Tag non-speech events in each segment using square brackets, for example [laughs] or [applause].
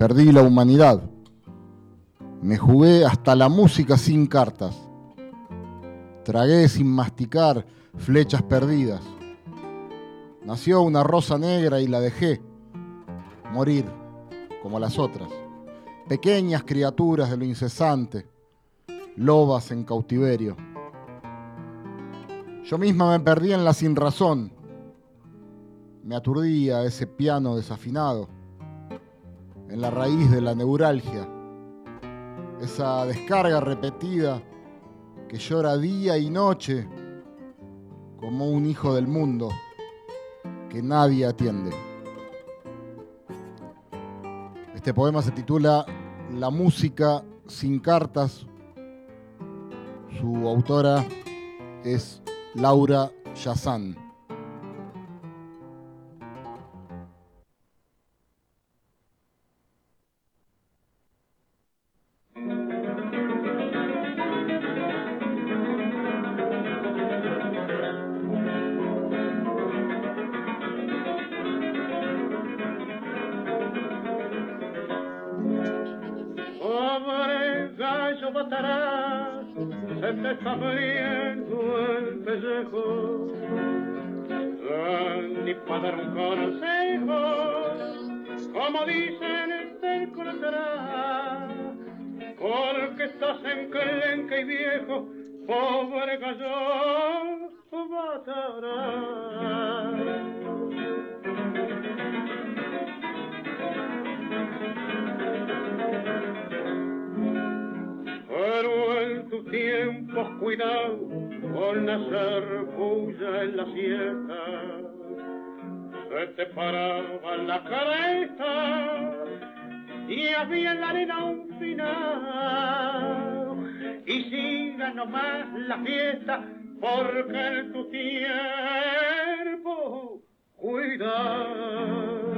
perdí la humanidad. Me jugué hasta la música sin cartas. Tragué sin masticar flechas perdidas. Nació una rosa negra y la dejé morir como las otras. Pequeñas criaturas de lo incesante, lobas en cautiverio. Yo misma me perdí en la sinrazón. Me aturdía ese piano desafinado, en la raíz de la neuralgia, esa descarga repetida que llora día y noche como un hijo del mundo que nadie atiende. Este poema se titula La música sin cartas. Su autora es Laura Yazán. Estás enclenque y viejo, pobre gallo matarás. Pero en tus tiempos cuidado con hacer bulla en la siesta. Se te paraba la careta y había en la arena un final. Y siga nomás la fiesta porque en tu tiempo cuidado.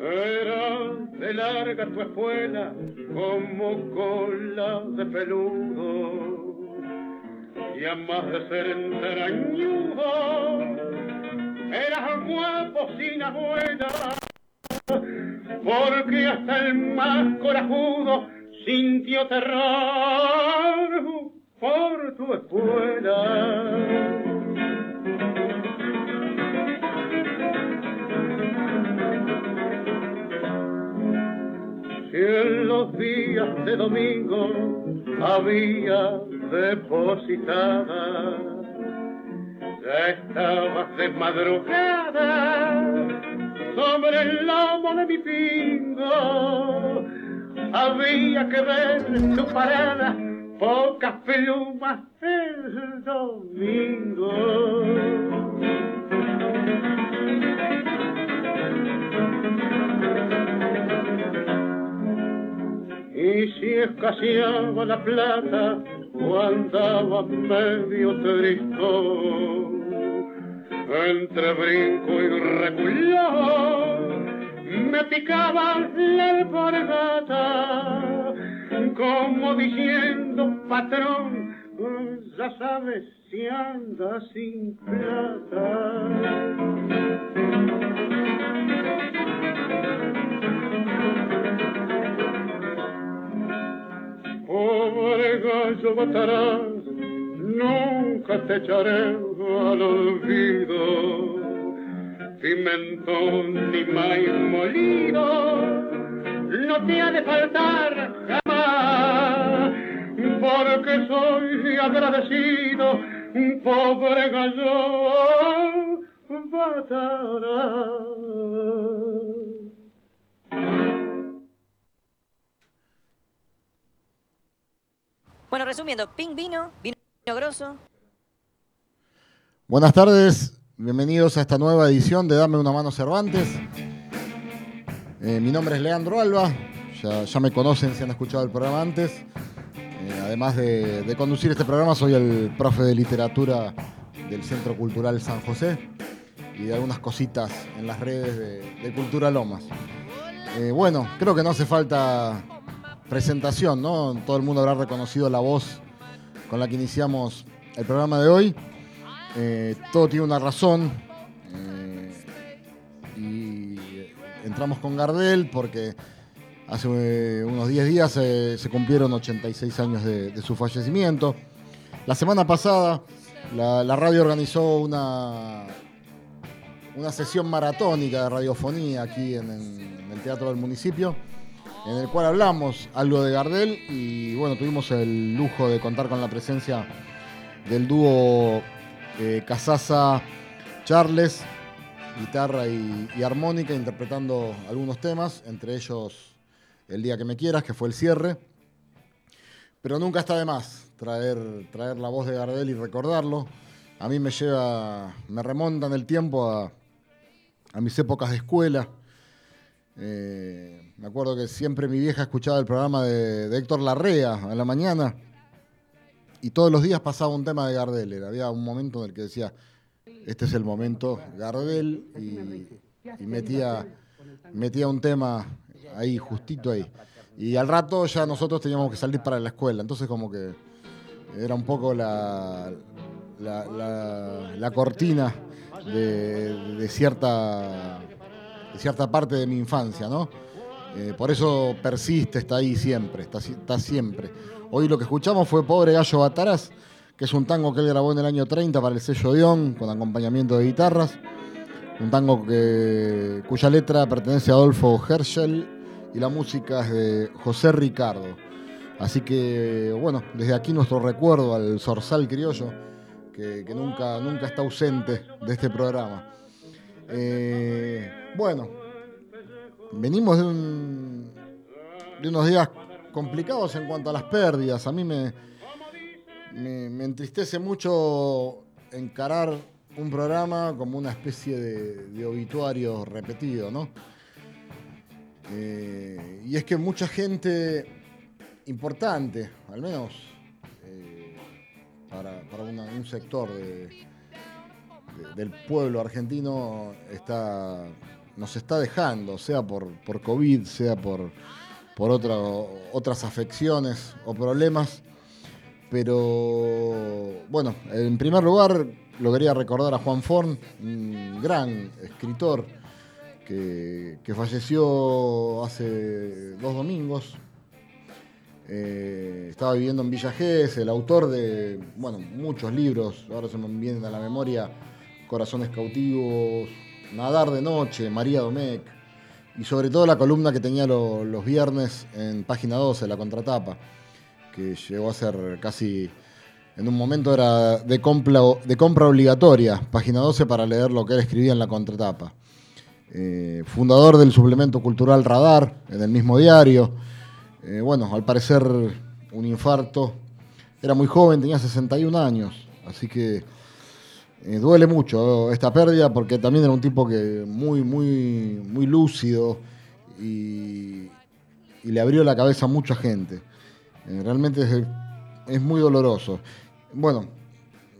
Era de larga tu espuela como cola de peludo y a más de ser entrañudo eras guapo sin abuela porque hasta el más corajudo sintió terror por tu espuela. Si en los días de domingo había depositada, ya estabas de madrugada sobre el lomo de mi pingo. Había que ver tu parada, pocas plumas el domingo. Y si escaseaba la plata o andaba medio tristón, entre brinco y reculón, me picaba la alpargata, como diciendo, patrón, ya sabes si anda sin plata. Pobre gallo matarás, nunca te echaré al olvido. Pimentón ni maíz molido, no te ha de faltar jamás, porque soy agradecido, pobre gallo matarás. Bueno, resumiendo, pink vino, vino grosso. Buenas tardes, bienvenidos a esta nueva edición de Dame una mano Cervantes. Eh, mi nombre es Leandro Alba, ya, me conocen si han escuchado el programa antes. Eh, además de, conducir este programa, soy el profe de literatura del Centro Cultural San José y de algunas cositas en las redes de, de Cultura Lomas. Eh, bueno, creo que no hace falta presentación, ¿no? Todo el mundo habrá reconocido la voz con la que iniciamos el programa de hoy. Eh, todo tiene una razón. eh, y entramos con Gardel porque hace eh, unos 10 días eh, se cumplieron 86 años de, su fallecimiento. La semana pasada la, radio organizó una, una sesión maratónica de radiofonía aquí en el Teatro del Municipio, en el cual hablamos algo de Gardel y bueno, tuvimos el lujo de contar con la presencia del dúo eh, Casasa Charles, guitarra y, armónica, interpretando algunos temas, entre ellos El día que me quieras, que fue el cierre. Pero nunca está de más traer, traer la voz de Gardel y recordarlo. A mí me lleva, me remonta en el tiempo a mis épocas de escuela. Eh, me acuerdo que siempre mi vieja escuchaba el programa de, Héctor Larrea a la mañana y todos los días pasaba un tema de Gardel. Había un momento en el que decía, este es el momento, Gardel, y, metía, un tema ahí, justito ahí. Y al rato ya nosotros teníamos que salir para la escuela, entonces como que era un poco la, la, cortina de cierta, de cierta parte de mi infancia, ¿no? Eh, por eso persiste, está ahí siempre, está, si- está siempre. Hoy lo que escuchamos fue Pobre Gallo Bataraz, que es un tango que él grabó en el año 30 para el sello Dion, con acompañamiento de guitarras. Un tango cuya letra pertenece a Adolfo Herschel y la música es de José Ricardo. Así que, bueno, desde aquí nuestro recuerdo al Zorzal Criollo, que, que nunca, nunca está ausente de este programa. Eh, bueno, venimos de, un- de unos días complicados en cuanto a las pérdidas. A mí me, me, entristece mucho encarar un programa como una especie de, de obituario repetido, ¿no? Eh, y es que mucha gente importante, al menos eh, para, para un sector de- del pueblo argentino, está, nos está dejando, sea por, por COVID, sea por, por otra- otras afecciones o problemas. Pero bueno, en primer lugar lo quería recordar a Juan Forn, un gran escritor que, que falleció hace dos domingos. Eh, estaba viviendo en Villa Gesell, el autor de bueno, muchos libros, ahora se me vienen a la memoria Corazones Cautivos, Nadar de Noche, María Domecq, y sobre todo la columna que tenía lo- los viernes en página 12, la contratapa, que llegó a ser casi, en un momento era de compra, de compra obligatoria, página 12 para leer lo que él escribía en la contratapa. Eh, fundador del suplemento cultural Radar, en el mismo diario. Eh, bueno, al parecer un infarto. Era muy joven, tenía 61 años, así que eh, duele mucho esta pérdida porque también era un tipo que muy, muy, muy lúcido y, le abrió la cabeza a mucha gente. Eh, realmente es, es muy doloroso. Bueno,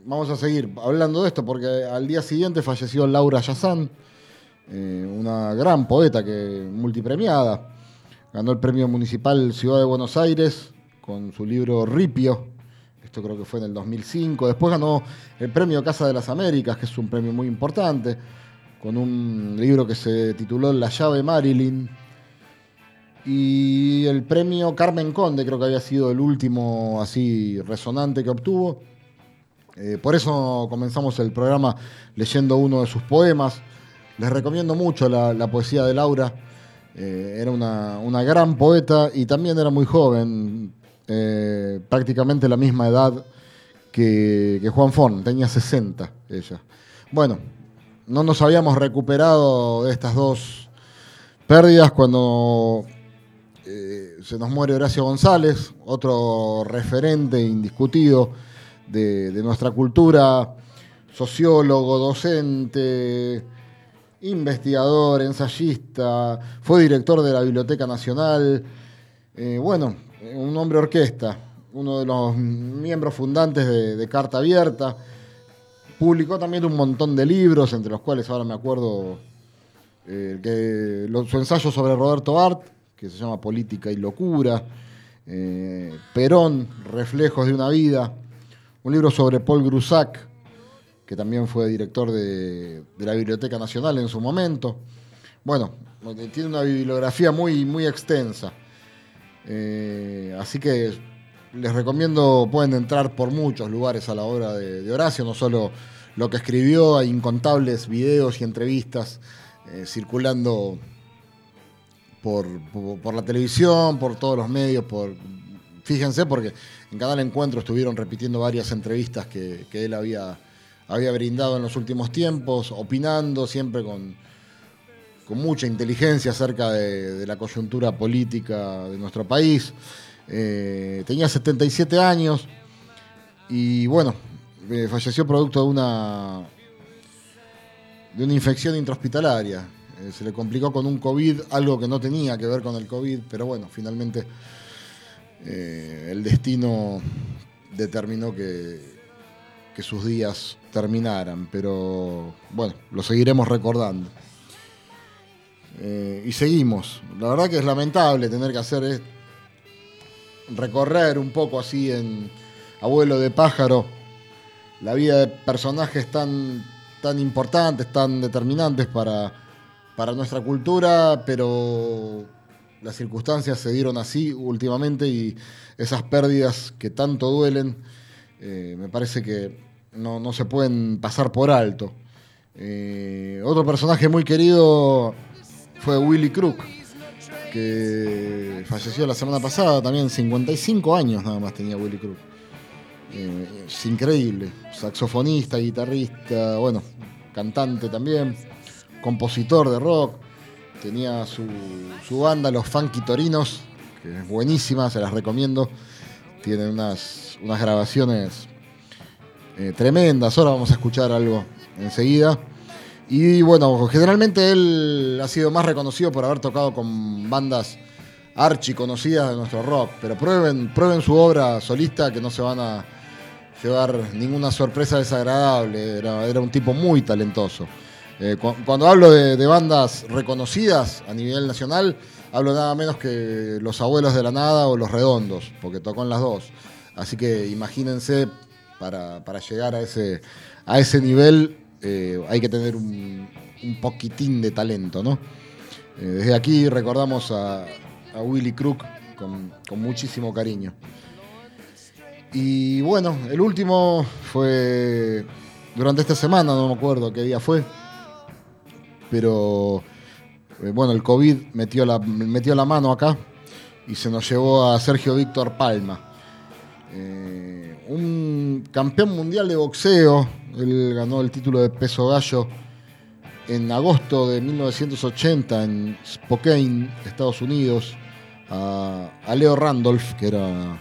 vamos a seguir hablando de esto porque al día siguiente falleció Laura Yazán, eh, una gran poeta que multipremiada. Ganó el premio municipal Ciudad de Buenos Aires con su libro Ripio. Esto creo que fue en el 2005. Después ganó el premio Casa de las Américas, que es un premio muy importante, con un libro que se tituló La llave Marilyn. Y el premio Carmen Conde, creo que había sido el último así resonante que obtuvo. Eh, por eso comenzamos el programa leyendo uno de sus poemas. Les recomiendo mucho la, poesía de Laura. Eh, era una gran poeta y también era muy joven, eh, prácticamente la misma edad que, Juan Fon, tenía 60 ella. Bueno, no nos habíamos recuperado de estas dos pérdidas cuando eh, se nos muere Horacio González, otro referente indiscutido de, de nuestra cultura, sociólogo, docente, investigador, ensayista, fue director de la Biblioteca Nacional, eh, bueno, un hombre orquesta, uno de los miembros fundantes de, Carta Abierta, publicó también un montón de libros, entre los cuales ahora me acuerdo eh, que su ensayo sobre Roberto Art, que se llama Política y Locura, eh, Perón, Reflejos de una Vida, un libro sobre Paul Grusac, que también fue director de, de la Biblioteca Nacional en su momento. Bueno, tiene una bibliografía muy, muy extensa. Eh, así que les recomiendo, pueden entrar por muchos lugares a la obra de, Horacio, no solo lo que escribió, hay incontables videos y entrevistas eh, circulando por, por, por la televisión, por todos los medios, por, fíjense, porque en Canal Encuentro estuvieron repitiendo varias entrevistas que, que él había, había brindado en los últimos tiempos, opinando siempre con, con mucha inteligencia acerca de, la coyuntura política de nuestro país. Eh, tenía 77 años y bueno, eh, falleció producto de una, de una infección intrahospitalaria. Eh, se le complicó con un COVID, algo que no tenía que ver con el COVID, pero bueno, finalmente el destino determinó que sus días terminaran, pero bueno, lo seguiremos recordando. Eh, y seguimos. La verdad que es lamentable tener que hacer es recorrer un poco así en Abuelo de Pájaro la vida de personajes tan, tan importantes, tan determinantes para, para nuestra cultura, pero las circunstancias se dieron así últimamente y esas pérdidas que tanto duelen, eh, me parece que no, no, se pueden pasar por alto. Eh, otro personaje muy querido fue Willy Crook, que falleció la semana pasada, también 55 años nada más tenía Willy Crook. Eh, es increíble, saxofonista, guitarrista, bueno, cantante también, compositor de rock, tenía su, banda, los Funky Torinos, que es buenísima, se las recomiendo, tienen unas, unas grabaciones eh, tremendas, ahora vamos a escuchar algo enseguida. Y bueno, generalmente él ha sido más reconocido por haber tocado con bandas archi conocidas de nuestro rock, pero prueben, prueben su obra solista que no se van a llevar ninguna sorpresa desagradable, era, era un tipo muy talentoso. Eh, cu cuando hablo de, de, bandas reconocidas a nivel nacional, hablo nada menos que Los Abuelos de la Nada o Los Redondos, porque tocó en las dos. Así que imagínense, para, para llegar a ese, a ese nivel eh, hay que tener un, poquitín de talento, ¿no? Eh, desde aquí recordamos a, a Willy Crook con, muchísimo cariño. Y bueno, el último fue durante esta semana, no me acuerdo qué día fue, pero eh, bueno, el COVID metió la, metió la mano acá y se nos llevó a Sergio Víctor Palma. Un campeón mundial de boxeo, él ganó el título de peso gallo en agosto de 1980 en Spokane, Estados Unidos, a, Leo Randolph, que era,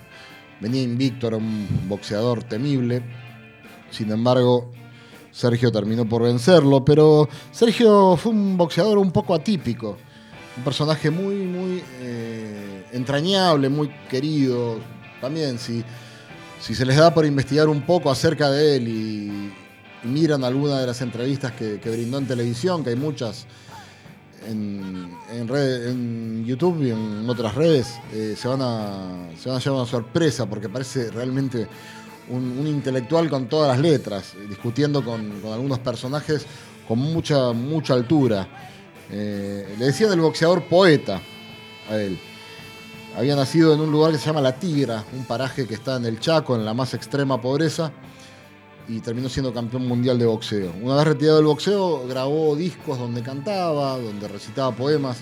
venía invicto, era un boxeador temible. Sin embargo, Sergio terminó por vencerlo, pero Sergio fue un boxeador un poco atípico, un personaje muy, muy eh, entrañable, muy querido. También, si, si se les da por investigar un poco acerca de él y miran alguna de las entrevistas que, que, brindó en televisión, que hay muchas en, en, YouTube y en otras redes, eh, se, van a, se van a llevar una sorpresa porque parece realmente un, intelectual con todas las letras, discutiendo con, con algunos personajes con mucha, mucha altura. Eh, le decían el boxeador poeta a él. Había nacido en un lugar que se llama La Tigra, un paraje que está en el Chaco, en la más extrema pobreza, y terminó siendo campeón mundial de boxeo. Una vez retirado del boxeo, grabó discos donde cantaba, donde recitaba poemas,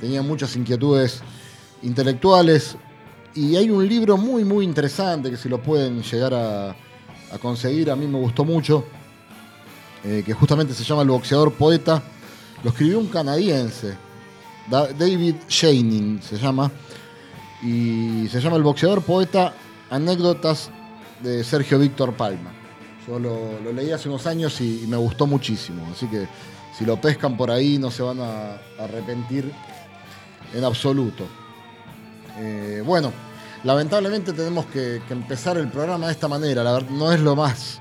tenía muchas inquietudes intelectuales, y hay un libro muy, muy interesante que si lo pueden llegar a, conseguir, a mí me gustó mucho, eh, que justamente se llama El boxeador poeta. Lo escribió un canadiense, David Shining se llama, y se llama El boxeador poeta, anécdotas de Sergio Víctor Palma. Yo lo, leí hace unos años y, me gustó muchísimo, así que si lo pescan por ahí no se van a, arrepentir en absoluto. Eh, bueno, lamentablemente tenemos que, empezar el programa de esta manera. La verdad, no es lo más,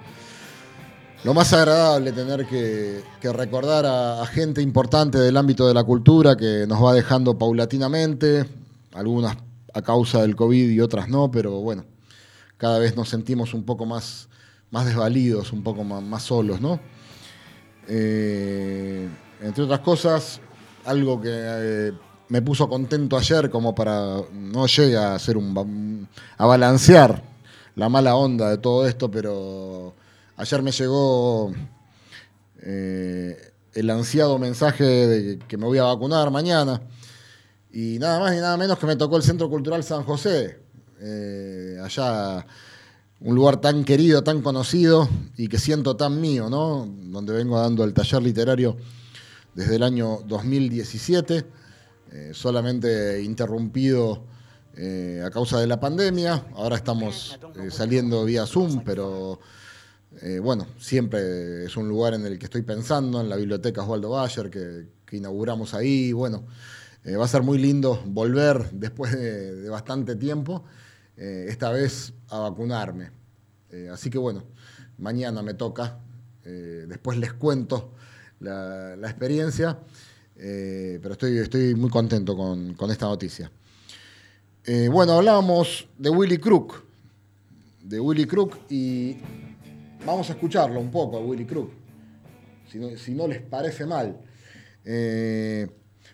lo más agradable tener que, recordar a, gente importante del ámbito de la cultura que nos va dejando paulatinamente, algunas a causa del COVID y otras no, pero bueno, cada vez nos sentimos un poco más más desvalidos, un poco más, solos, ¿no? Eh, entre otras cosas, algo que eh, me puso contento ayer como para no llegue a hacer un a balancear la mala onda de todo esto, pero ayer me llegó eh, el ansiado mensaje de que me voy a vacunar mañana y nada más y nada menos que me tocó el Centro Cultural San José, allá un lugar tan querido, tan conocido y que siento tan mío, ¿no? Donde vengo dando el taller literario desde el año 2017, eh, solamente interrumpido eh, a causa de la pandemia. Ahora estamos eh, saliendo vía Zoom, pero bueno, siempre es un lugar en el que estoy pensando, en la biblioteca Osvaldo Bayer, que, inauguramos ahí. Bueno, va a ser muy lindo volver después de bastante tiempo. Eh, esta vez a vacunarme. Eh, así que bueno, mañana me toca, eh, después les cuento la, experiencia, pero estoy, estoy muy contento con, esta noticia. bueno, hablábamos de Willy Crook, de Willy Crook y vamos a escucharlo un poco a Willy Crook, si no, les parece mal.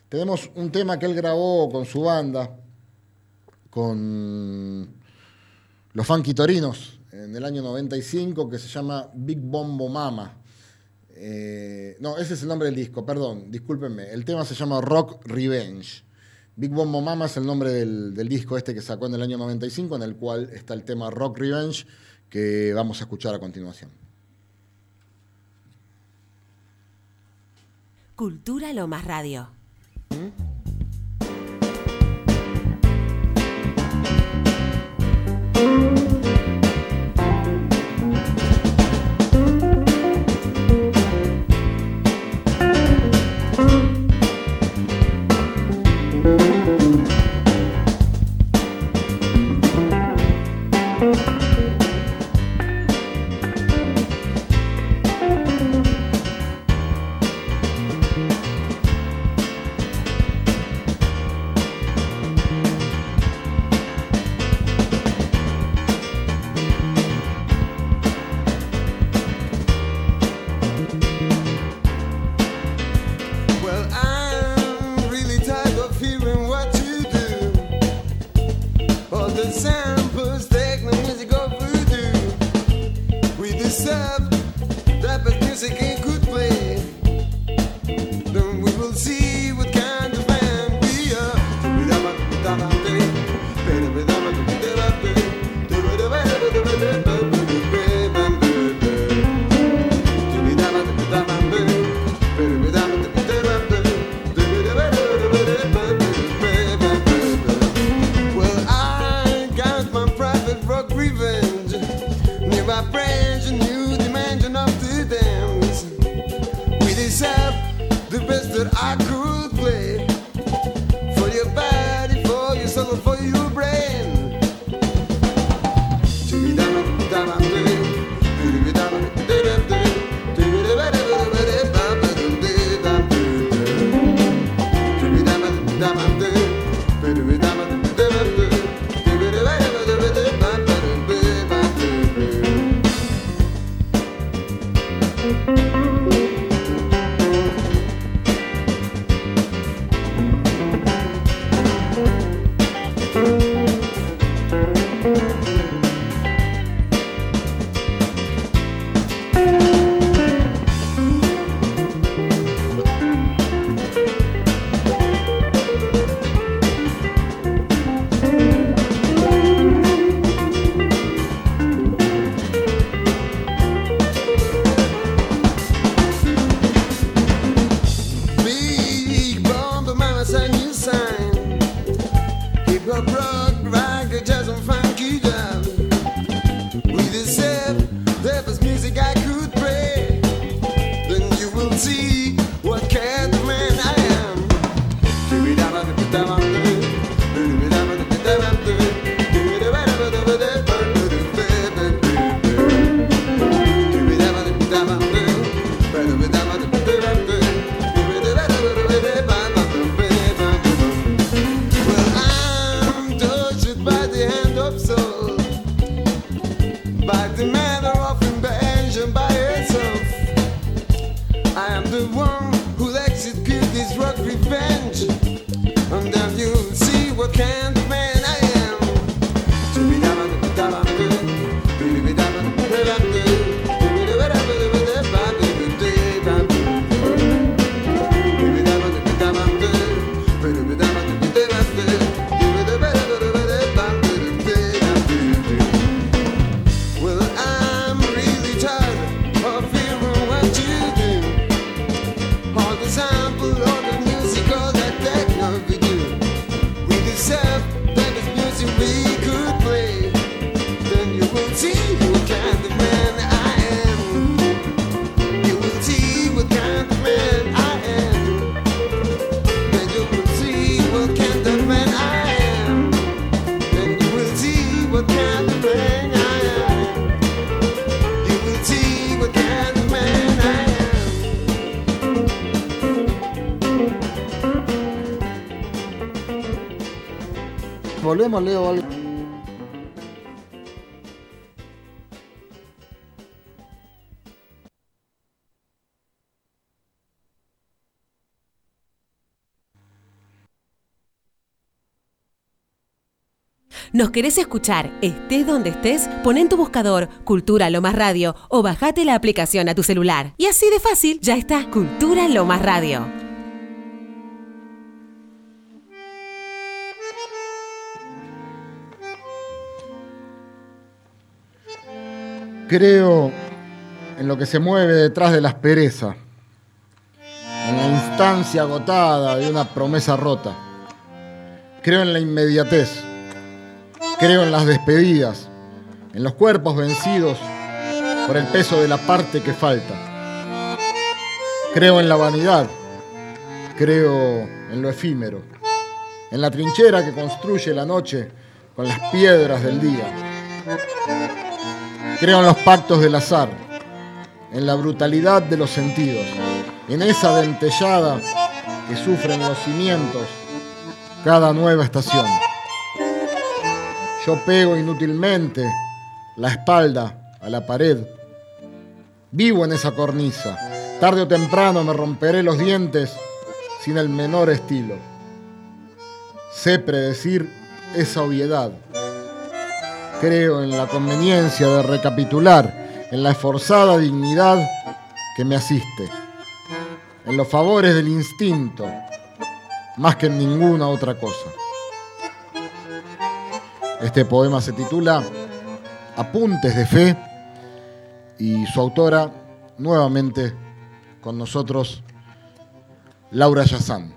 tenemos un tema que él grabó con su banda, con los Funky Torinos en el año 95 que se llama Big Bombo Mama. Eh, no, ese es el nombre del disco, perdón, discúlpenme. El tema se llama Rock Revenge. Big Bombo Mama es el nombre del, del, disco este que sacó en el año 95, en el cual está el tema Rock Revenge que vamos a escuchar a continuación. Cultura Lo Más Radio. ¿Mm? ¿Nos querés escuchar? Estés donde estés, pon en tu buscador Cultura Lo Más Radio o bajate la aplicación a tu celular. Y así de fácil, ya está Cultura Lo Más Radio. Creo en lo que se mueve detrás de la aspereza, en la instancia agotada de una promesa rota. Creo en la inmediatez, creo en las despedidas, en los cuerpos vencidos por el peso de la parte que falta. Creo en la vanidad, creo en lo efímero, en la trinchera que construye la noche con las piedras del día. Creo en los pactos del azar, en la brutalidad de los sentidos, en esa dentellada que sufren los cimientos cada nueva estación. Yo pego inútilmente la espalda a la pared. Vivo en esa cornisa. Tarde o temprano me romperé los dientes sin el menor estilo. Sé predecir esa obviedad creo en la conveniencia de recapitular, en la esforzada dignidad que me asiste, en los favores del instinto, más que en ninguna otra cosa. Este poema se titula Apuntes de Fe y su autora, nuevamente con nosotros, Laura Yazán.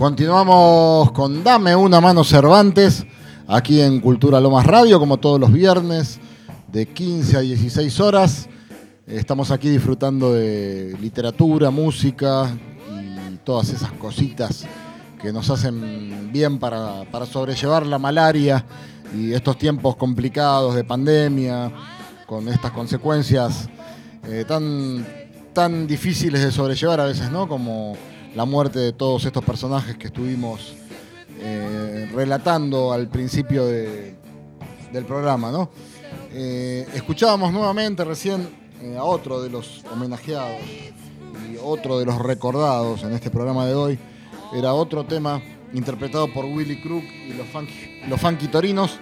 Continuamos con Dame una mano Cervantes, aquí en Cultura Lomas Radio, como todos los viernes, de 15 a 16 horas. Estamos aquí disfrutando de literatura, música y todas esas cositas que nos hacen bien para, para sobrellevar la malaria y estos tiempos complicados de pandemia, con estas consecuencias eh, tan, tan difíciles de sobrellevar a veces, ¿no? Como la muerte de todos estos personajes que estuvimos eh, relatando al principio de- del programa, ¿no? Eh, escuchábamos nuevamente recién eh, a otro de los homenajeados y otro de los recordados en este programa de hoy. Era otro tema interpretado por Willy Crook y los Funky, los funky Torinos.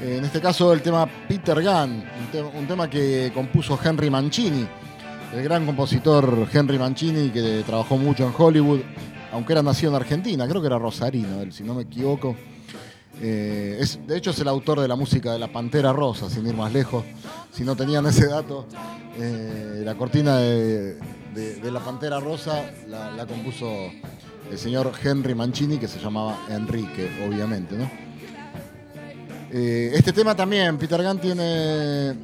En este caso el tema Peter Gunn, un, un tema que compuso Henry Mancini, el gran compositor Henry Mancini que trabajó mucho en Hollywood, aunque era nacido en Argentina, creo que era rosarino, si no me equivoco. Eh, de hecho es el autor de la música de La Pantera Rosa, sin ir más lejos. Si no tenían ese dato, eh, la cortina de, La Pantera Rosa la, la compuso el señor Henry Mancini, que se llamaba Enrique, obviamente. ¿no? Eh, este tema también, Peter Gunn tiene,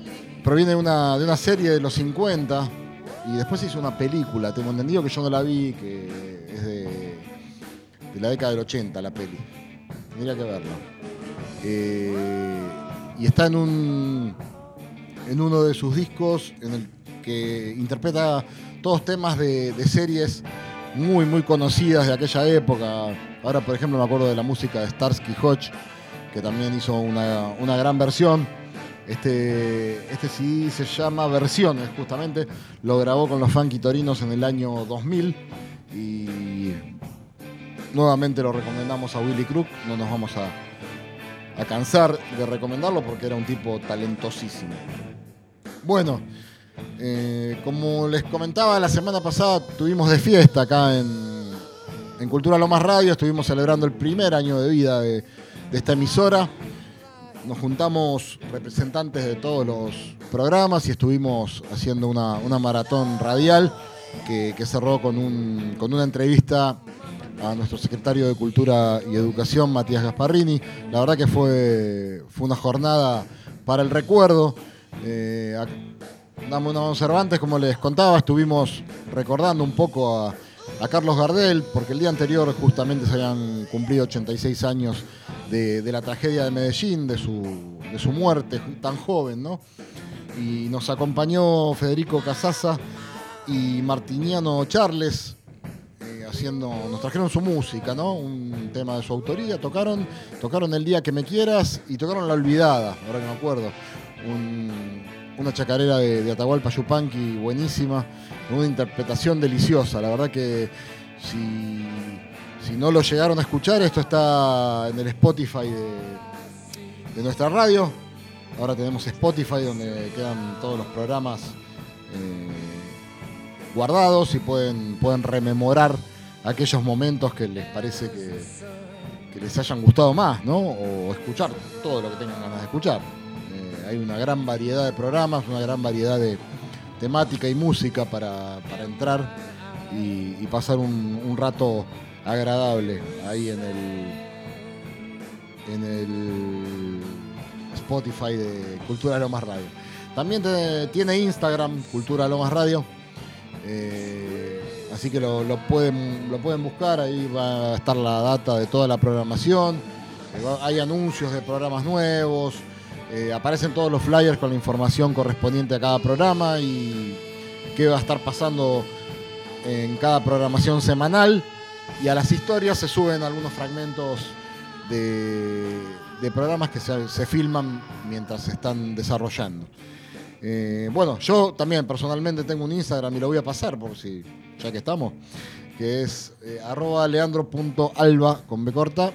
proviene de una, de una serie de los 50 y después hizo una película, tengo entendido que yo no la vi, que es de, la década del 80 la peli. Tendría que verla. Eh, y está en un en uno de sus discos en el que interpreta todos temas de, de series muy muy conocidas de aquella época. Ahora, por ejemplo, me acuerdo de la música de Starsky Hodge, que también hizo una, una gran versión. Este, este CD se llama Versiones, justamente. Lo grabó con los Funky Torinos en el año 2000 y nuevamente lo recomendamos a Willy Crook. No nos vamos a, cansar de recomendarlo porque era un tipo talentosísimo. Bueno, eh, como les comentaba la semana pasada, tuvimos de fiesta acá en, en Cultura Lomas Radio. Estuvimos celebrando el primer año de vida de esta emisora. Nos juntamos representantes de todos los programas y estuvimos haciendo una, una maratón radial que, que cerró con, un- con una entrevista a nuestro secretario de Cultura y Educación, Matías Gasparrini. La verdad que fue, fue una jornada para el recuerdo. Eh, Dame una mano Cervantes, como les contaba, estuvimos recordando un poco a, a Carlos Gardel, porque el día anterior justamente se habían cumplido 86 años de, la tragedia de Medellín, de su, de su muerte tan joven, ¿no? Y nos acompañó Federico Casaza y Martiniano Charles, eh, haciendo, nos trajeron su música, ¿no? Un tema de su autoría, tocaron, tocaron El Día que me quieras y tocaron La Olvidada, ahora que me acuerdo. Una chacarera de, de Atahualpa Yupanqui buenísima, una interpretación deliciosa. La verdad que si, si no lo llegaron a escuchar, esto está en el Spotify de, de nuestra radio. Ahora tenemos Spotify donde quedan todos los programas eh, guardados y pueden, pueden rememorar aquellos momentos que les parece que, que les hayan gustado más, ¿no? O escuchar todo lo que tengan ganas de escuchar. Hay una gran variedad de programas, una gran variedad de temática y música para, para entrar y, pasar un, rato agradable ahí en el en el Spotify de Cultura Lomas Radio. También tiene Instagram, Cultura Lomas Radio. Eh, así que lo, pueden, lo pueden buscar, ahí va a estar la data de toda la programación. Eh, Hay anuncios de programas nuevos, eh, aparecen todos los flyers con la información correspondiente a cada programa y qué va a estar pasando en cada programación semanal. Y a las historias se suben algunos fragmentos de, programas que se, se filman mientras se están desarrollando. Eh, bueno, yo también personalmente tengo un Instagram y lo voy a pasar por si, ya que estamos, que es eh, arroba leandro.alba con B corta.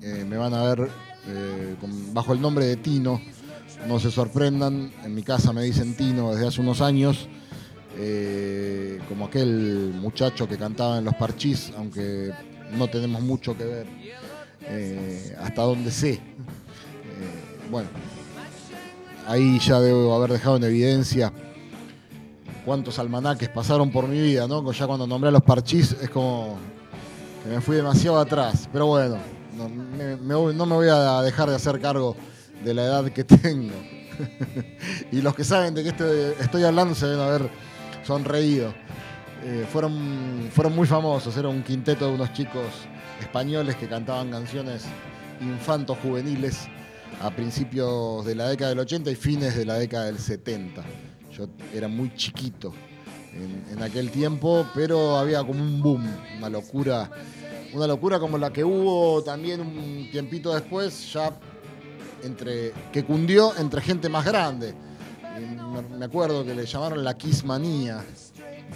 Eh, me van a ver eh, bajo el nombre de Tino. No se sorprendan, en mi casa me dicen Tino desde hace unos años. eh, como aquel muchacho que cantaba en los parchís, aunque no tenemos mucho que ver, eh, hasta donde sé. Bueno, ahí ya debo haber dejado en evidencia cuántos almanaques pasaron por mi vida, ¿no? Ya cuando nombré a los parchís es como me fui demasiado atrás. Pero bueno, no me, voy a dejar de hacer cargo de la edad que tengo. [laughs] y los que saben de qué estoy, estoy hablando se deben haber sonreído. Eh, fueron, fueron muy famosos, era un quinteto de unos chicos españoles que cantaban canciones infantos juveniles a principios de la década del 80 y fines de la década del 70. Yo era muy chiquito en, en aquel tiempo, pero había como un boom, una locura, una locura como la que hubo también un tiempito después, ya entre que cundió entre gente más grande. Me- acuerdo que le llamaron la Kiss Manía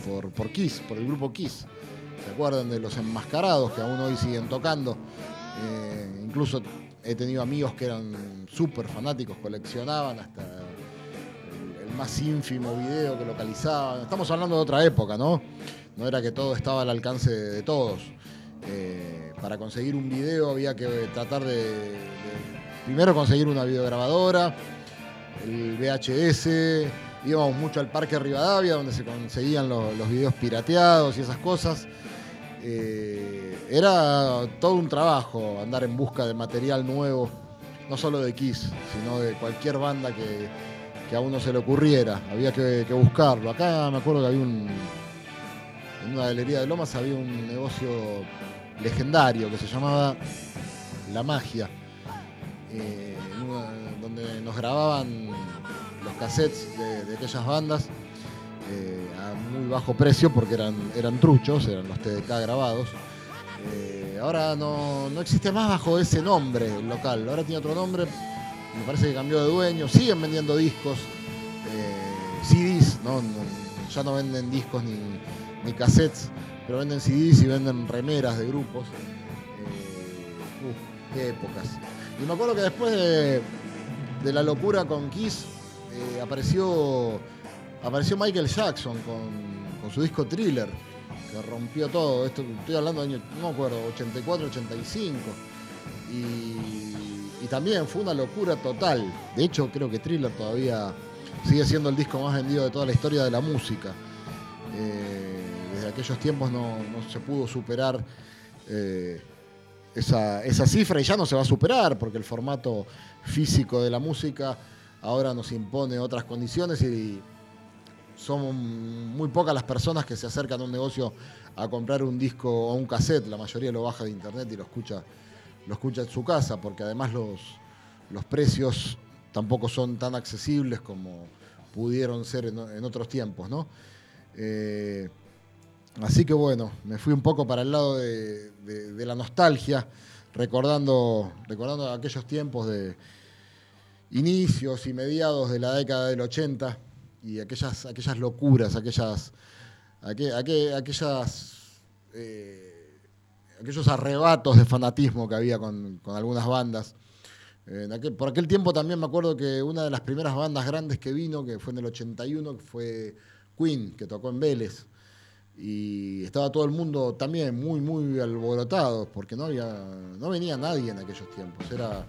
por, por Kiss, por el grupo Kiss. ¿Se acuerdan de los enmascarados que aún hoy siguen tocando? Eh, incluso he tenido amigos que eran súper fanáticos, coleccionaban hasta el, más ínfimo video que localizaban. Estamos hablando de otra época, ¿no? No era que todo estaba al alcance de todos. Eh, para conseguir un video había que tratar de, primero conseguir una videograbadora, el VHS, íbamos mucho al Parque Rivadavia donde se conseguían los, videos pirateados y esas cosas. Eh, era todo un trabajo andar en busca de material nuevo, no solo de Kiss, sino de cualquier banda que, que a uno se le ocurriera. Había que, que buscarlo. Acá me acuerdo que había un. En una galería de Lomas había un negocio legendario que se llamaba La Magia, eh, donde nos grababan los cassettes de, aquellas bandas eh, a muy bajo precio porque eran, eran truchos, eran los TDK grabados. Eh, ahora no, no existe más bajo ese nombre local, ahora tiene otro nombre, me parece que cambió de dueño, siguen vendiendo discos, CDs. No- ya no venden discos ni, ni cassettes, pero venden CDs y venden remeras de grupos. Eh, qué épocas. Y me acuerdo que después de, la locura con Kiss, eh, apareció, apareció Michael Jackson con, con su disco Thriller, que rompió todo. Esto, estoy hablando de años, no me acuerdo, 84, 85. Y, y también fue una locura total. De hecho, creo que Thriller todavía sigue siendo el disco más vendido de toda la historia de la música. Eh, desde aquellos tiempos no, no se pudo superar eh, esa, esa cifra y ya no se va a superar porque el formato físico de la música ahora nos impone otras condiciones y son muy pocas las personas que se acercan a un negocio a comprar un disco o un cassette, la mayoría lo baja de internet y lo escucha, lo escucha en su casa, porque además los, los precios tampoco son tan accesibles como pudieron ser en, otros tiempos, ¿no? Eh, así que bueno, me fui un poco para el lado de, la nostalgia, recordando, recordando aquellos tiempos de inicios y mediados de la década del 80 y aquellas, aquellas locuras, aquellas, aqu- aqu- aquellas, eh, aquellos arrebatos de fanatismo que había con, con algunas bandas. Por aquel tiempo también me acuerdo que una de las primeras bandas grandes que vino, que fue en el 81, que fue Queen, que tocó en Vélez. Y estaba todo el mundo también muy, muy alborotado, porque no, había, no venía nadie en aquellos tiempos. Era,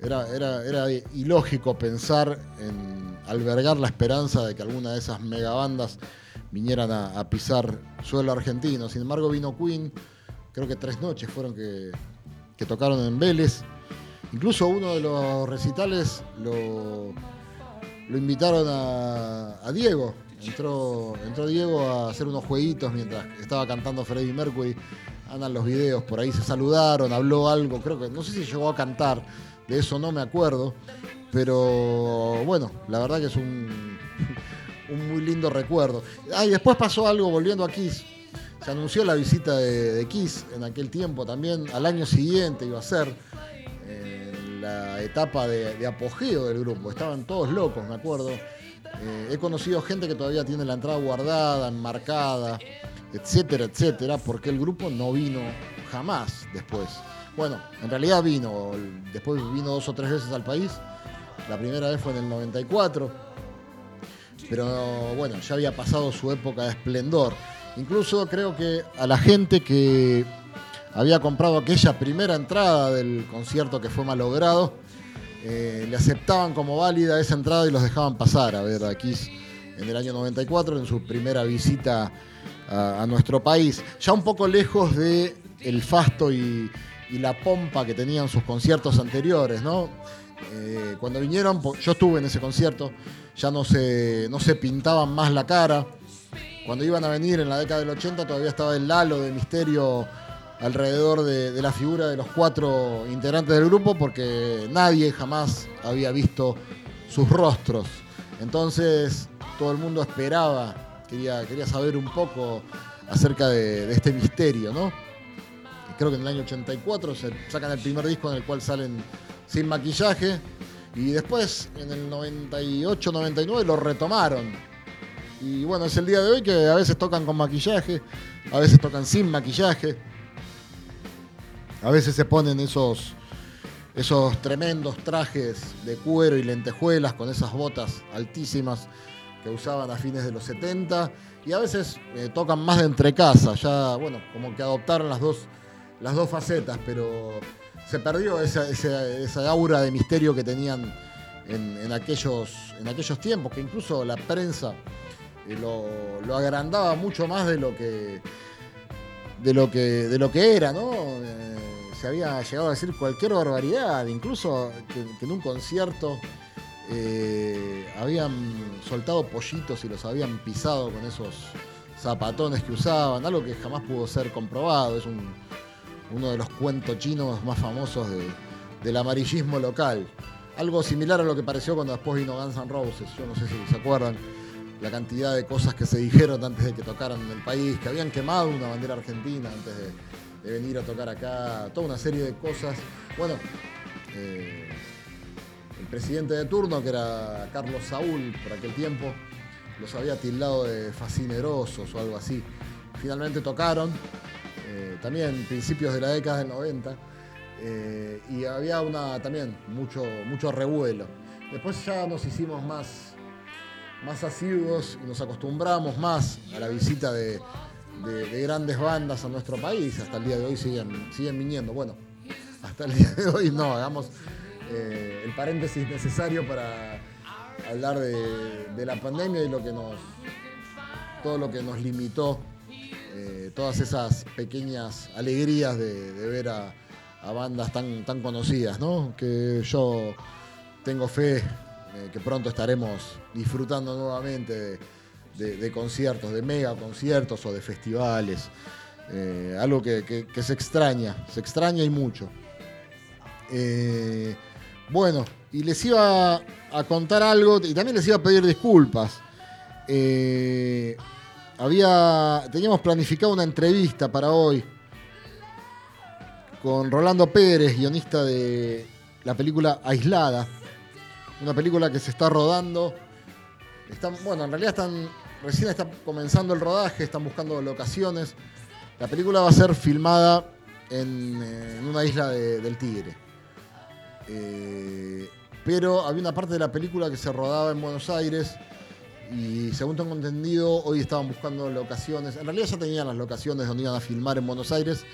era, era, era ilógico pensar en albergar la esperanza de que alguna de esas megabandas vinieran a, pisar suelo argentino. Sin embargo, vino Queen, creo que tres noches fueron que, que tocaron en Vélez. Incluso uno de los recitales lo, lo invitaron a Diego. Entró, entró Diego a hacer unos jueguitos mientras estaba cantando Freddie Mercury. Andan los videos, por ahí se saludaron, habló algo, creo que, no sé si llegó a cantar, de eso no me acuerdo. Pero bueno, la verdad que es un, [laughs] un muy lindo recuerdo. Ah, y después pasó algo volviendo a Kiss. Se anunció la visita de, Kiss en aquel tiempo también. Al año siguiente iba a ser eh, la etapa de apogeo del grupo. Estaban todos locos, me acuerdo. Eh, he conocido gente que todavía tiene la entrada guardada, enmarcada, etcétera, etcétera, porque el grupo no vino jamás después. Bueno, en realidad vino, después vino dos o tres veces al país. La primera vez fue en el 94, pero bueno, ya había pasado su época de esplendor. Incluso creo que a la gente que había comprado aquella primera entrada del concierto que fue malogrado, eh, le aceptaban como válida esa entrada y los dejaban pasar a ver a Kiss en el año 94 en su primera visita a, nuestro país. Ya un poco lejos de el fasto y, la pompa que tenían sus conciertos anteriores, ¿no? Eh, cuando vinieron, yo estuve en ese concierto, ya no se, no se pintaban más la cara. Cuando iban a venir en la década del 80 todavía estaba el halo de misterio alrededor de, la figura de los cuatro integrantes del grupo porque nadie jamás había visto sus rostros. Entonces todo el mundo esperaba, quería, quería saber un poco acerca de, de este misterio, ¿no? creo que en el año 84 se sacan el primer disco en el cual salen sin maquillaje y después en el 98, 99 lo retomaron. Y bueno, es el día de hoy que a veces tocan con maquillaje, a veces tocan sin maquillaje, a veces se ponen esos, esos tremendos trajes de cuero y lentejuelas con esas botas altísimas que usaban a fines de los 70 y a veces eh, tocan más de entrecasa, ya bueno, como que adoptaron las dos, las dos facetas, pero se perdió esa, esa- aura de misterio que tenían en, en aquellos, en aquellos tiempos, que incluso la prensa eh, lo, lo agrandaba mucho más de lo que de lo que de lo que era, ¿no? Eh, se había llegado a decir cualquier barbaridad, incluso que, en un concierto eh, habían soltado pollitos y los habían pisado con esos zapatones que usaban, algo que jamás pudo ser comprobado, es un- uno de los cuentos chinos más famosos de- del amarillismo local. Algo similar a lo que pareció cuando después vino Guns N' Roses, yo no sé si se acuerdan la cantidad de cosas que se dijeron antes de que tocaran en el país, que habían quemado una bandera argentina antes de, de venir a tocar acá, toda una serie de cosas. Bueno, eh, el presidente de turno, que era Carlos Saúl por aquel tiempo, los había tildado de fascinerosos o algo así. Finalmente tocaron, eh, también principios de la década del 90, eh, y había una también mucho, mucho revuelo. Después ya nos hicimos más, más asiduos y nos acostumbramos más a la visita de, de- de grandes bandas a nuestro país. Hasta el día de hoy siguen, siguen viniendo. Bueno, hasta el día de hoy no, hagamos eh, el paréntesis necesario para hablar de, la pandemia y lo que nos, todo lo que nos limitó, eh, todas esas pequeñas alegrías de, de ver a, bandas tan, tan conocidas, ¿no? Que yo tengo fe eh, que pronto estaremos disfrutando nuevamente de- conciertos, de mega conciertos o de festivales. Eh, algo que, se extraña, se extraña y mucho. Eh, bueno, y les iba a contar algo y también les iba a pedir disculpas. Eh, había, teníamos planificado una entrevista para hoy con Rolando Pérez, guionista de la película Aislada, una película que se está rodando. Están, bueno, en realidad están recién está comenzando el rodaje, están buscando locaciones. La película va a ser filmada en, eh, una isla de- del Tigre. Eh, pero había una parte de la película que se rodaba en Buenos Aires y según tengo entendido, hoy estaban buscando locaciones. En realidad ya tenían las locaciones donde iban a filmar en Buenos Aires.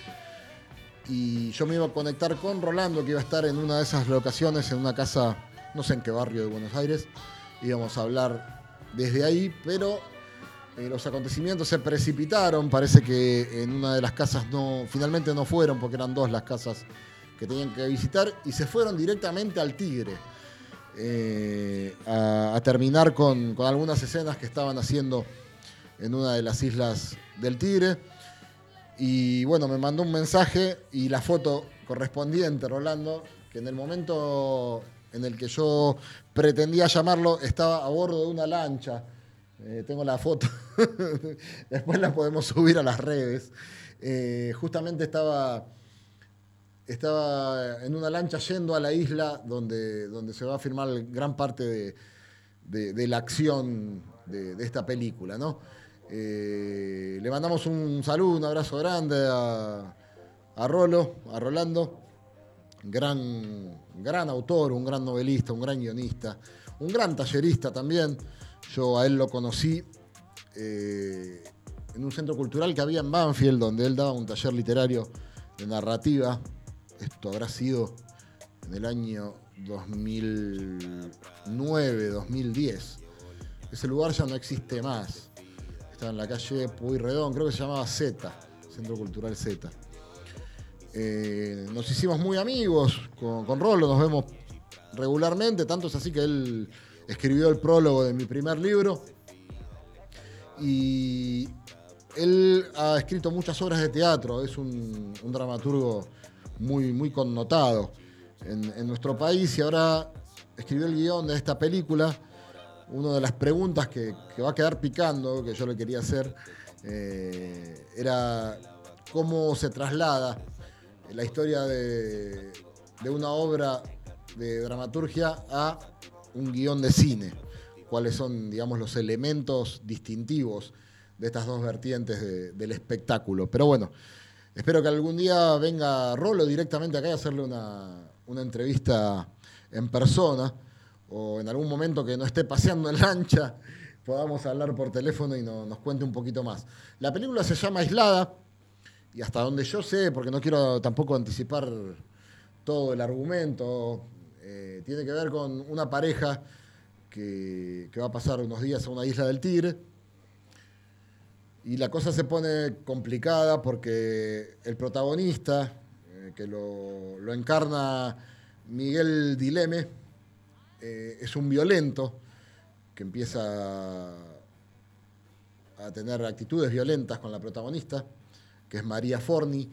Y yo me iba a conectar con Rolando, que iba a estar en una de esas locaciones, en una casa, no sé en qué barrio de Buenos Aires. Íbamos a hablar desde ahí, pero eh, los acontecimientos se precipitaron. Parece que en una de las casas no, finalmente no fueron, porque eran dos las casas que tenían que visitar, y se fueron directamente al Tigre. eh, a, terminar con, con algunas escenas que estaban haciendo en una de las islas del Tigre. Y bueno, me mandó un mensaje y la foto correspondiente, Rolando, que en el momento en el que yo pretendía llamarlo, estaba a bordo de una lancha. Eh, tengo la foto, [laughs] después la podemos subir a las redes. Eh, justamente estaba, estaba en una lancha yendo a la isla donde, donde se va a filmar gran parte de, de- la acción de, de esta película, ¿no? Eh, le mandamos un saludo, un abrazo grande a, a Rolo, a Rolando, gran, gran autor, un gran novelista, un gran guionista, un gran tallerista también. Yo a él lo conocí eh, en un centro cultural que había en Banfield, donde él daba un taller literario de narrativa. Esto habrá sido en el año 2009, 2010. Ese lugar ya no existe más. Está en la calle Pueyrredón, creo que se llamaba Z, Centro Cultural Z. eh, nos hicimos muy amigos con, con Rolo, nos vemos regularmente, tanto es así que él escribió el prólogo de mi primer libro. Y él ha escrito muchas obras de teatro, es un, dramaturgo muy, muy connotado en, nuestro país y ahora escribió el guion de esta película. Una de las preguntas que, va a quedar picando, que yo le quería hacer, eh, era cómo se traslada la historia de una obra de dramaturgia a un guion de cine. Cuáles son, digamos, los elementos distintivos de estas dos vertientes de, del espectáculo. Pero bueno, espero que algún día venga Rolo directamente acá y hacerle una, una entrevista en persona o en algún momento que no esté paseando en lancha podamos hablar por teléfono y no, nos cuente un poquito más. La película se llama Aislada y hasta donde yo sé, porque no quiero tampoco anticipar todo el argumento, eh, tiene que ver con una pareja que, va a pasar unos días a una isla del Tigre y la cosa se pone complicada porque el protagonista, eh, que lo, encarna Miguel Dileme, eh, es un violento que empieza a tener actitudes violentas con la protagonista, que es María Forni.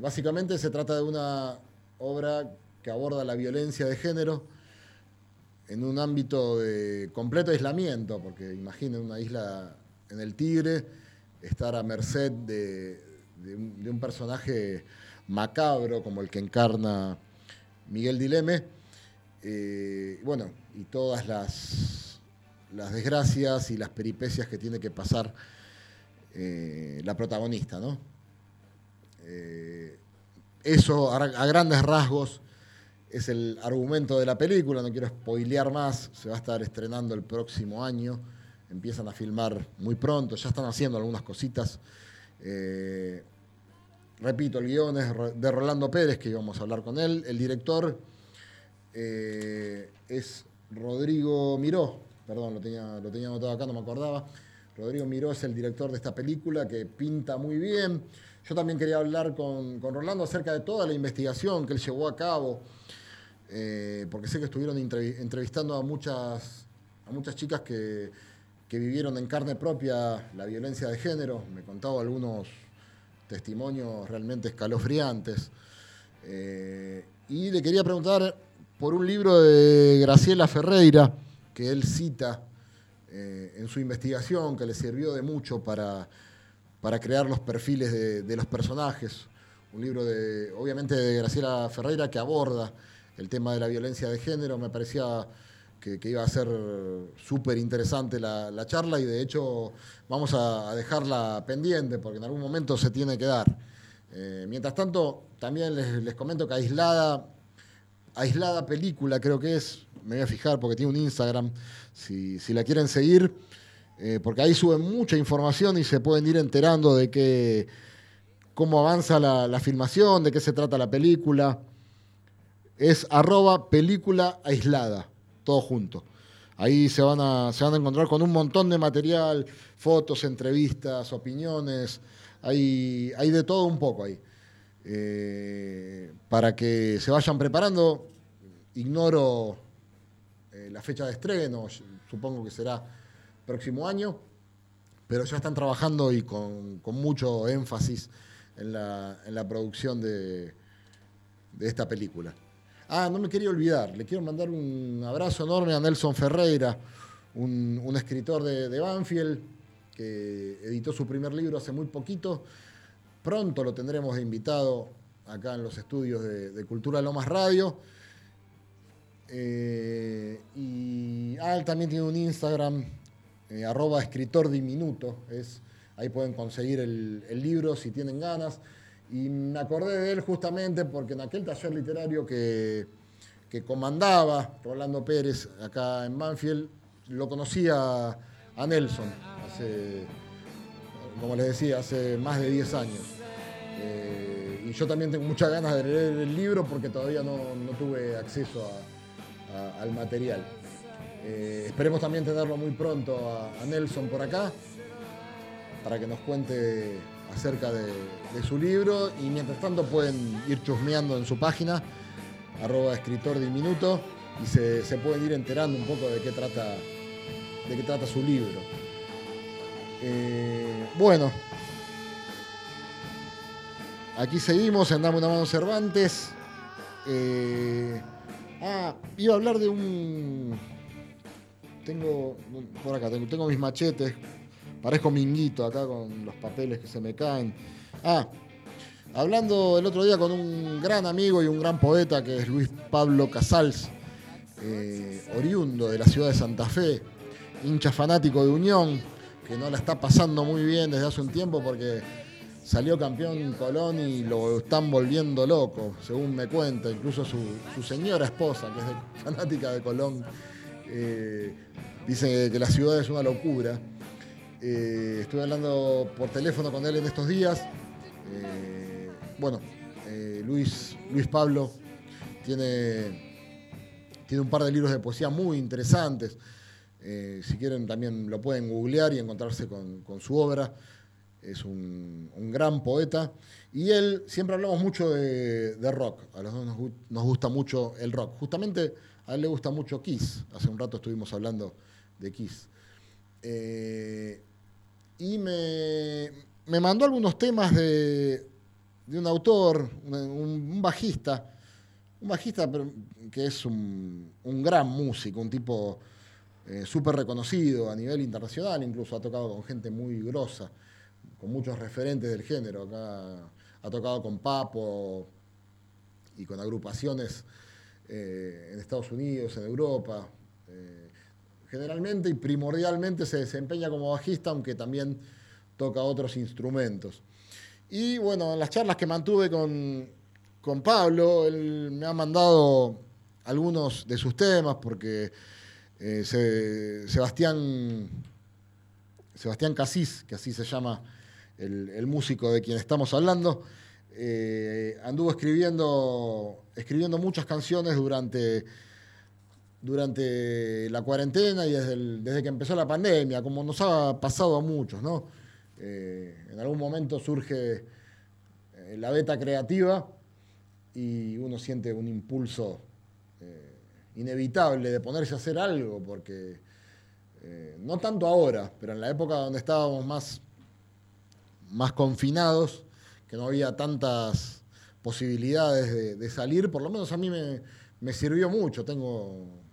Básicamente se trata de una obra que aborda la violencia de género en un ámbito de completo aislamiento, porque imaginen una isla en el Tigre, estar a merced de, un, personaje macabro como el que encarna Miguel Dileme. Eh, bueno, y todas las, desgracias y las peripecias que tiene que pasar eh, la protagonista, ¿no? Eh, eso a, grandes rasgos es el argumento de la película, no quiero spoilear más, se va a estar estrenando el próximo año empiezan a filmar muy pronto, ya están haciendo algunas cositas. Eh, repito, el guion es de Rolando Pérez, que íbamos a hablar con él. El director eh, es Rodrigo Miró, perdón, lo tenía, lo tenía acá, no me acordaba. Rodrigo Miró es el director de esta película que pinta muy bien. Yo también quería hablar con, con Rolando acerca de toda la investigación que él llevó a cabo, eh, porque sé que estuvieron entrevistando a muchas, a muchas chicas que que vivieron en carne propia la violencia de género. Me contaba algunos testimonios realmente escalofriantes. Eh, y le quería preguntar por un libro de Graciela Ferreira, que él cita eh, en su investigación, que le sirvió de mucho para, para crear los perfiles de, los personajes. Un libro de, obviamente, de Graciela Ferreira que aborda el tema de la violencia de género. Me parecía que, iba a ser súper interesante la, la, charla y de hecho vamos a, a, dejarla pendiente porque en algún momento se tiene que dar. Eh, mientras tanto, también les, les, comento que Aislada, Aislada Película creo que es, me voy a fijar porque tiene un Instagram, si, si la quieren seguir, eh, porque ahí suben mucha información y se pueden ir enterando de que, cómo avanza la, la filmación, de qué se trata la película. Es arroba película aislada todo junto. Ahí se van, a, se van a encontrar con un montón de material, fotos, entrevistas, opiniones, hay, hay de todo un poco ahí. Eh, para que se vayan preparando, ignoro eh, la fecha de estreno, supongo que será próximo año, pero ya están trabajando y con, mucho énfasis en la, producción de, esta película. Ah, no me quería olvidar, le quiero mandar un abrazo enorme a Nelson Ferreira, un, escritor de, Banfield que editó su primer libro hace muy poquito. Pronto lo tendremos invitado acá en los estudios de, de Cultura Lomas Radio. Eh, y ah, él también tiene un Instagram, eh, arroba escritor diminuto. Es, ahí pueden conseguir el, libro si tienen ganas. Y me acordé de él justamente porque en aquel taller literario que, que comandaba Rolando Pérez acá en Banfield, lo conocía a Nelson, como les decía, hace más de 10 años. Eh, y yo también tengo muchas ganas de leer el libro porque todavía no, no tuve acceso al material. Eh, esperemos también tenerlo muy pronto a, Nelson por acá para que nos cuente acerca de, su libro y mientras tanto pueden ir chusmeando en su página, arroba escritor diminuto, y se, pueden ir enterando un poco de qué trata, de qué trata su libro. Eh, bueno, aquí seguimos en Dame una mano Cervantes. Eh, ah, iba a hablar de un. Tengo. Por acá, tengo, tengo mis machetes Parezco minguito acá con los papeles que se me caen. Ah, hablando el otro día con un gran amigo y un gran poeta que es Luis Pablo Casals, eh, oriundo de la ciudad de Santa Fe, hincha fanático de Unión, que no la está pasando muy bien desde hace un tiempo porque salió campeón Colón y lo están volviendo loco, según me cuenta, incluso su, señora esposa, que es [laughs] fanática de Colón, eh, dice que la ciudad es una locura. Eh, estuve hablando por teléfono con él en estos días. Eh, bueno, eh, Luis, Luis Pablo tiene, tiene un par de libros de poesía muy interesantes. si quieren también lo pueden googlear y encontrarse con, su obra. Es un, gran poeta. Y él, siempre hablamos mucho de, rock. A los dos nos, nos, gusta mucho el rock. Justamente a él le gusta mucho Kiss. Hace un rato estuvimos hablando de Kiss. Eh, y me, mandó algunos temas de, un autor, un, bajista, un bajista que es un, gran músico, un tipo eh, súper reconocido a nivel internacional, incluso ha tocado con gente muy grosa, con muchos referentes del género. Acá ha tocado con Papo y con agrupaciones eh, en Estados Unidos, en Europa generalmente y primordialmente se desempeña como bajista, aunque también toca otros instrumentos. Y bueno, en las charlas que mantuve con, Pablo, él me ha mandado algunos de sus temas, porque eh, Sebastián, Sebastián Casís, que así se llama el, músico de quien estamos hablando, eh, anduvo escribiendo, escribiendo muchas canciones durante durante la cuarentena y desde, desde, que empezó la pandemia, como nos ha pasado a muchos, ¿no? Eh, en algún momento surge eh, la beta creativa y uno siente un impulso inevitable de ponerse a hacer algo, porque no tanto ahora, pero en la época donde estábamos más, más confinados, que no había tantas posibilidades de, salir, por lo menos a mí me, me sirvió mucho. Tengo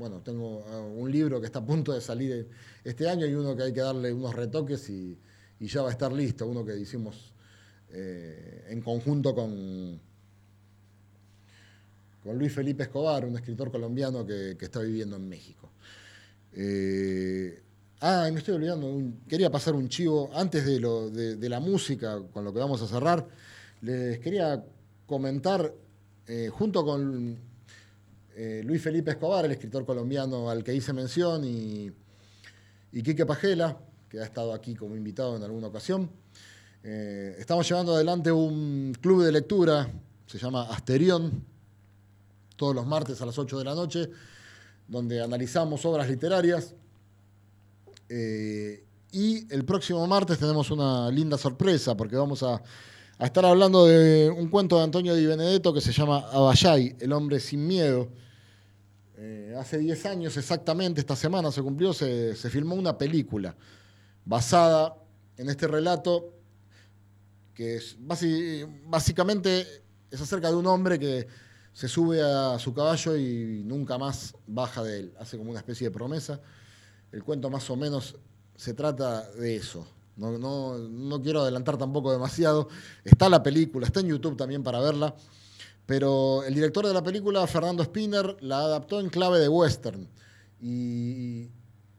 bueno, tengo ah, un libro que está a punto de salir este año y uno que hay que darle unos retoques y, ya va a estar listo, uno que hicimos eh, en conjunto con, con Luis Felipe Escobar, un escritor colombiano que, está viviendo en México. Eh, ah, me estoy olvidando, quería pasar un chivo antes de, la música, con lo que vamos a cerrar. Les quería comentar, eh, junto con eh, Luis Felipe Escobar, el escritor colombiano al que hice mención, y, y Quique Pajela, que ha estado aquí como invitado en alguna ocasión. Eh, estamos llevando adelante un club de lectura, se llama Asterión, todos los martes a las 8 de la noche, donde analizamos obras literarias. Eh, y el próximo martes tenemos una linda sorpresa, porque vamos a, estar hablando de un cuento de Antonio Di Benedetto que se llama Abayay, el hombre sin miedo eh, hace 10 años exactamente, esta semana se cumplió, se, filmó una película basada en este relato que básicamente es acerca de un hombre que se sube a su caballo y nunca más baja de él. Hace como una especie de promesa. El cuento más o menos se trata de eso. No, no quiero adelantar tampoco demasiado. Está la película, está en YouTube también para verla. Pero el director de la película, Fernando Spinner, la adaptó en clave de western. Y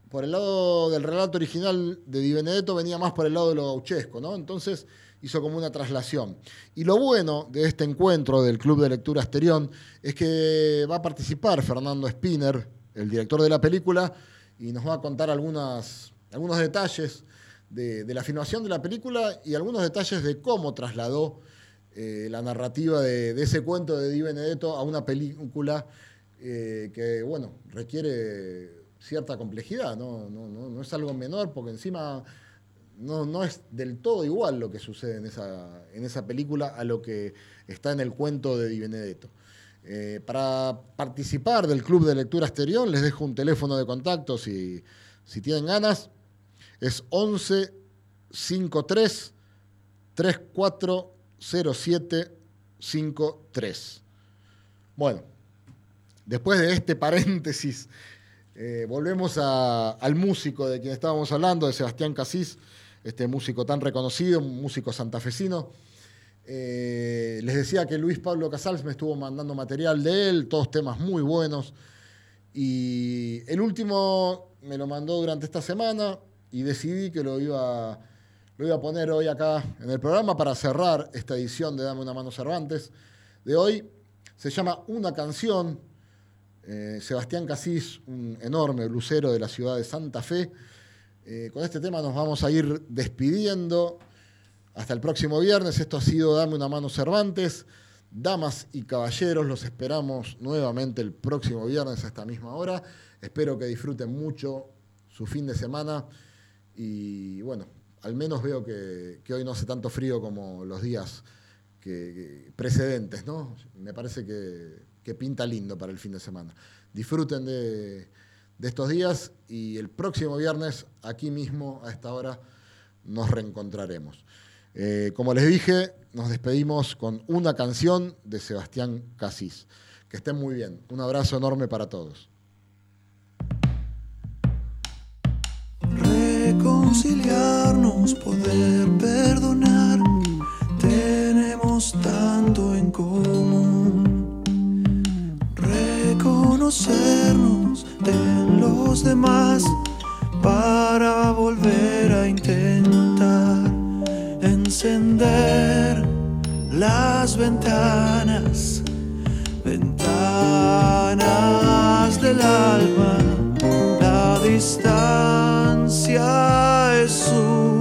por el lado del relato original de Di Benedetto venía más por el lado de lo gauchesco, ¿no? Entonces hizo como una traslación. Y lo bueno de este encuentro del Club de Lectura Asterión es que va a participar Fernando Spinner, el director de la película, y nos va a contar algunos detalles de, la filmación de la película y algunos detalles de cómo trasladó eh, la narrativa de, ese cuento de Di Benedetto a una película eh, que, bueno, requiere cierta complejidad, ¿no? No, es algo menor, porque encima no, es del todo igual lo que sucede en esa, en esa película a lo que está en el cuento de Di Benedetto. Eh, para participar del Club de Lectura Exterior les dejo un teléfono de contacto si, si tienen ganas. Es 11 53 3407 53. Bueno, después de este paréntesis, eh, volvemos al músico de quien estábamos hablando, de Sebastián Casís, este músico tan reconocido, músico santafesino. Eh, les decía que Luis Pablo Casals me estuvo mandando material de él, todos temas muy buenos. Y el último me lo mandó durante esta semana y decidí que lo iba, lo iba a poner hoy acá en el programa para cerrar esta edición de Dame una mano Cervantes de hoy. Se llama Una canción. Eh, Sebastián Casís, un enorme lucero de la ciudad de Santa Fe. Eh, con este tema nos vamos a ir despidiendo. Hasta el próximo viernes. Esto ha sido Dame una mano Cervantes. Damas y caballeros, los esperamos nuevamente el próximo viernes a esta misma hora. Espero que disfruten mucho su fin de semana y bueno, al menos veo que, hoy no hace tanto frío como los días precedentes, ¿no? Me parece que, pinta lindo para el fin de semana. Disfruten de, estos días y el próximo viernes, aquí mismo, a esta hora, nos reencontraremos. Eh, como les dije, nos despedimos con una canción de Sebastián Casís. Que estén muy bien. Un abrazo enorme para todos. Reconciliarnos, poder perdonar, tenemos tanto en común. Reconocernos en los demás para volver a intentar encender las ventanas, ventanas del alma, la distancia es una